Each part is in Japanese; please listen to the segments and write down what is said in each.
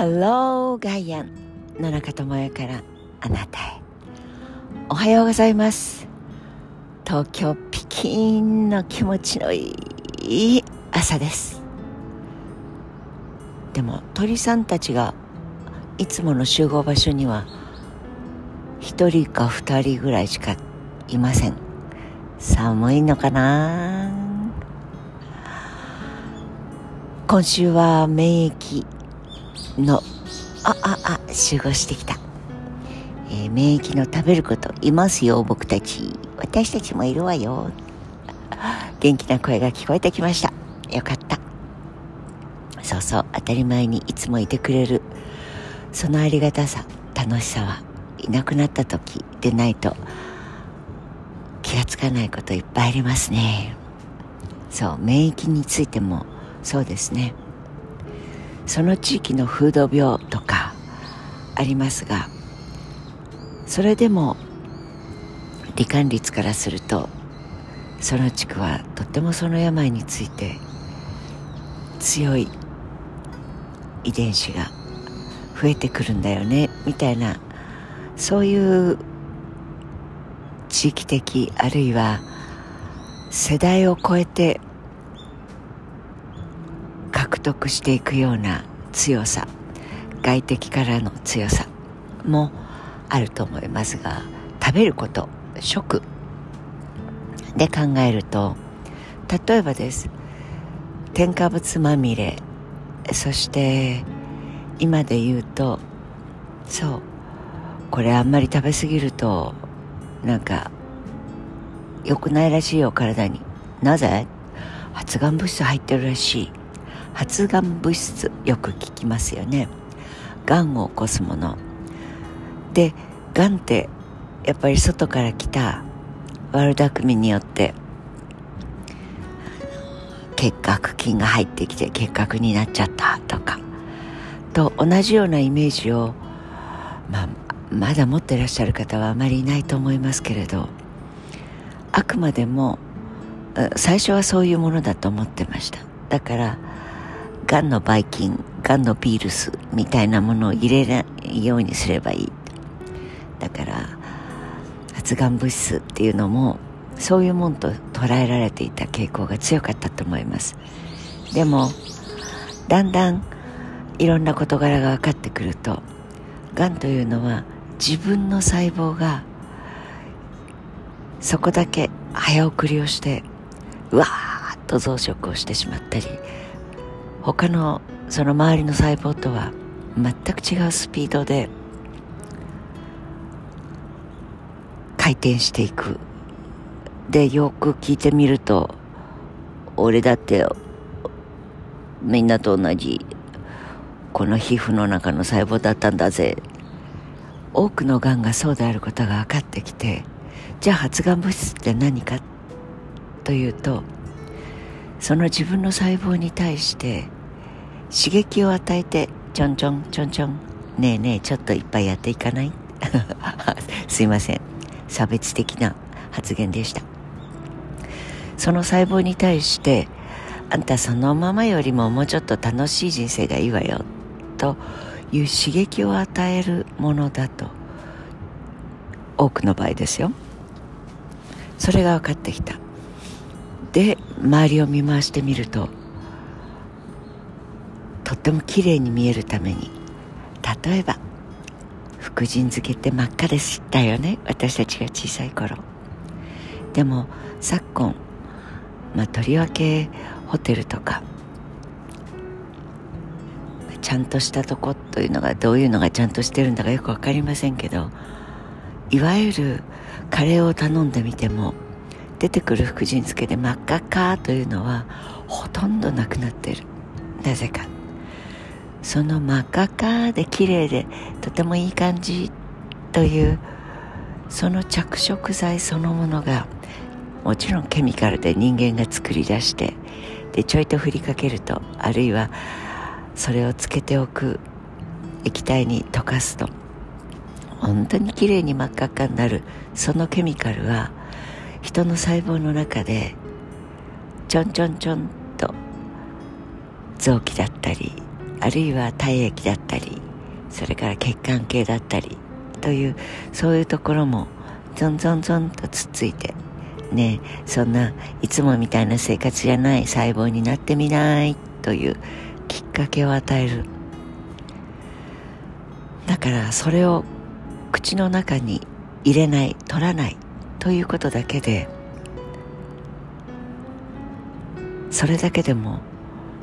ハローガイアン野中智代からあなたへ。おはようございます。東京ピキンの気持ちのいい朝です。でも鳥さんたちがいつもの集合場所には一人か二人ぐらいしかいません。寒いのかな？今週は免疫のあああ集合してきた、えー、免疫の食べることいますよ僕たち。私たちもいるわよ。元気な声が聞こえてきました。よかった。そうそう当たり前にいつもいてくれる。そのありがたさ楽しさはいなくなった時でないと気がつかないこといっぱいありますね。そう免疫についてもそうですね。その地域の風土病とかありますがそれでも罹患率からするとその地区はとってもその病について強い遺伝子が増えてくるんだよねみたいなそういう地域的あるいは世代を超えて得していくような強さ。外敵からの強さもあると思いますが食べること食。で考えると例えばです。添加物まみれ。そして今で言うとそう。これあんまり食べ過ぎるとなんか良くないらしいよ体に。なぜ？発がん物質入ってるらしい。発がん物質よく聞きますよね。がんを起こすもの。でがんってやっぱり外から来た悪巧みによって結核菌が入ってきて結核になっちゃったとかと同じようなイメージを、まあ、まだ持ってらっしゃる方はあまりいないと思いますけれどあくまでも最初はそういうものだと思ってました。だからがんのばい菌がんのウイルスみたいなものを入れないようにすればいい。だから発がん物質っていうのもそういうもんと捉えられていた傾向が強かったと思います。でもだんだんいろんな事柄が分かってくるとがんというのは自分の細胞がそこだけ早送りをしてうわーっと増殖をしてしまったり他のその周りの細胞とは全く違うスピードで回転していく。でよく聞いてみると俺だってみんなと同じこの皮膚の中の細胞だったんだぜ。多くのがんがそうであることが分かってきてじゃあ発がん物質って何かというとその自分の細胞に対して刺激を与えてちょんちょんちょんちょんねえねえちょっといっぱいやっていかない？すいません。差別的な発言でした。その細胞に対してあんたそのままよりももうちょっと楽しい人生がいいわよという刺激を与えるものだと多くの場合ですよ。それが分かってきた。で周りを見回してみるととっても綺麗に見えるために例えば福神漬けって真っ赤でしたよね私たちが小さい頃。でも昨今、まあ、とりわけホテルとかちゃんとしたとこというのがどういうのがちゃんとしてるんだかよく分かりませんけどいわゆるカレーを頼んでみても出てくる福神漬けで真っ赤っかというのはほとんどなくなってる。なぜか。その真っ赤っかで綺麗でとてもいい感じというその着色剤そのものがもちろんケミカルで人間が作り出してでちょいと振りかけるとあるいはそれをつけておく液体に溶かすと。本当に綺麗に真っ赤っかになるそのケミカルは人の細胞の中でちょんちょんちょんと臓器だったりあるいは体液だったりそれから血管系だったりというそういうところもゾンゾンゾンとつっついてねそんないつもみたいな生活じゃない細胞になってみないというきっかけを与える。だからそれを口の中に入れない取らない。ということだけでそれだけでも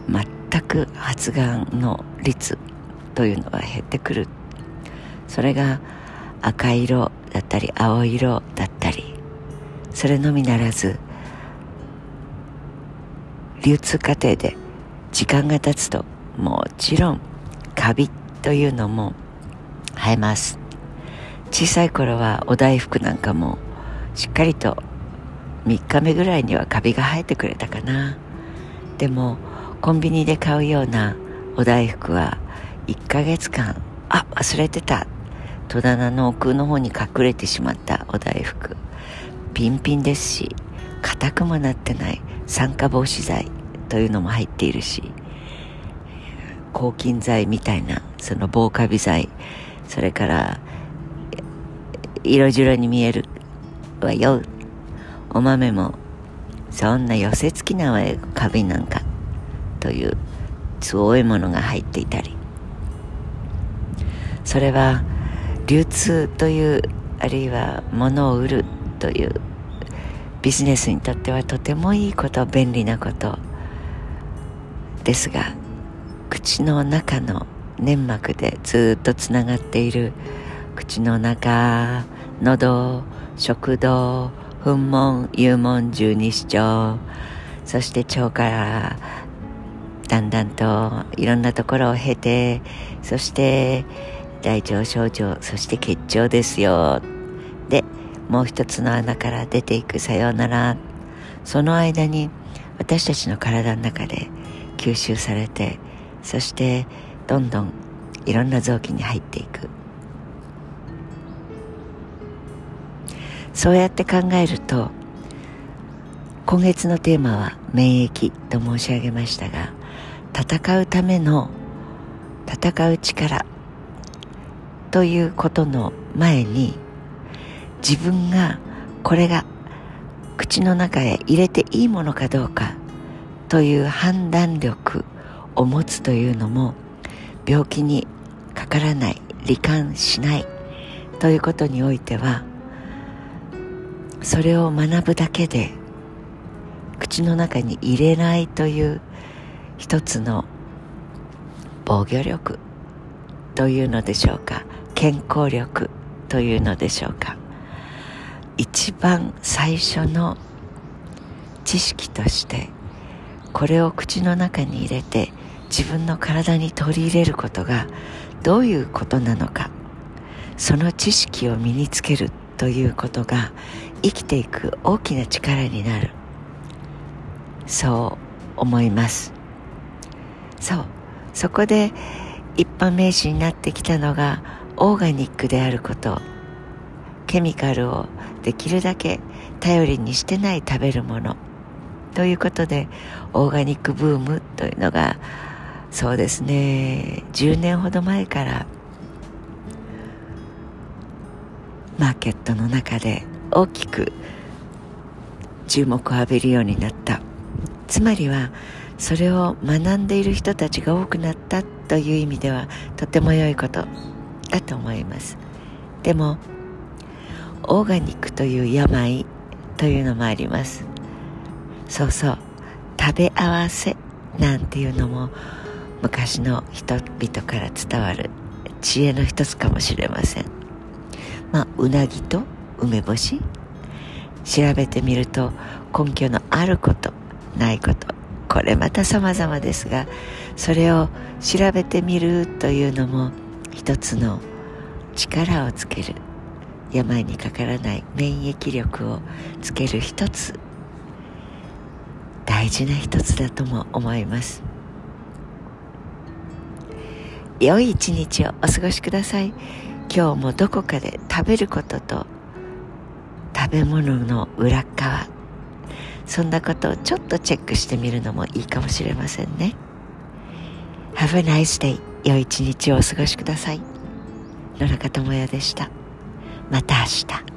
全く発がんの率というのは減ってくる。それが赤色だったり青色だったりそれのみならず流通過程で時間が経つともちろんカビというのも生えます。小さい頃はお大福なんかもしっかりと3日目ぐらいにはカビが生えてくれたかな。でもコンビニで買うようなお大福は1ヶ月間あ忘れてた。戸棚の奥の方に隠れてしまったお大福。ピンピンですし硬くもなってない酸化防止剤というのも入っているし抗菌剤みたいなその防カビ剤それから色白に見えるわよお豆もそんな寄せ付きなわよカビなんか。という強いものが入っていたり。それは流通というあるいは物を売るというビジネスにとってはとてもいいこと便利なこと。ですが口の中の粘膜でずっとつながっている口の中喉食道噴門幽門十二指腸そして腸からだんだんといろんなところを経てそして大腸小腸そして結腸ですよ。でもう一つの穴から出ていくさようならその間に私たちの体の中で吸収されてそしてどんどんいろんな臓器に入っていく。そうやって考えると今月のテーマは免疫と申し上げましたが戦うための戦う力ということの前に自分がこれが口の中へ入れていいものかどうかという判断力を持つというのも病気にかからない罹患しないということにおいてはそれを学ぶだけで口の中に入れないという一つの防御力というのでしょうか健康力というのでしょうか。一番最初の知識としてこれを口の中に入れて自分の体に取り入れることがどういうことなのかその知識を身につけるということが生きていく大きな力になる。そう思います。そう。そこで一般名詞になってきたのがオーガニックであること。ケミカルをできるだけ頼りにしてない食べるもの。ということでオーガニックブームというのがそうですね。10年ほど前からマーケットの中で大きく注目を浴びるようになった。つまりはそれを学んでいる人たちが多くなったという意味ではとても良いことだと思います。でもオーガニックという病というのもあります。そうそう食べ合わせなんていうのも昔の人々から伝わる知恵の一つかもしれません。まあうなぎと梅干し？調べてみると根拠のあることないことこれまた様々ですがそれを調べてみるというのも一つの力をつける病にかからない免疫力をつける一つ大事な一つだとも思います。良い一日をお過ごしください。今日もどこかで食べることと食べ物の裏側。そんなことをちょっとチェックしてみるのもいいかもしれませんね。Have a nice day. 良い一日をお過ごしください。野中智也でした。また明日。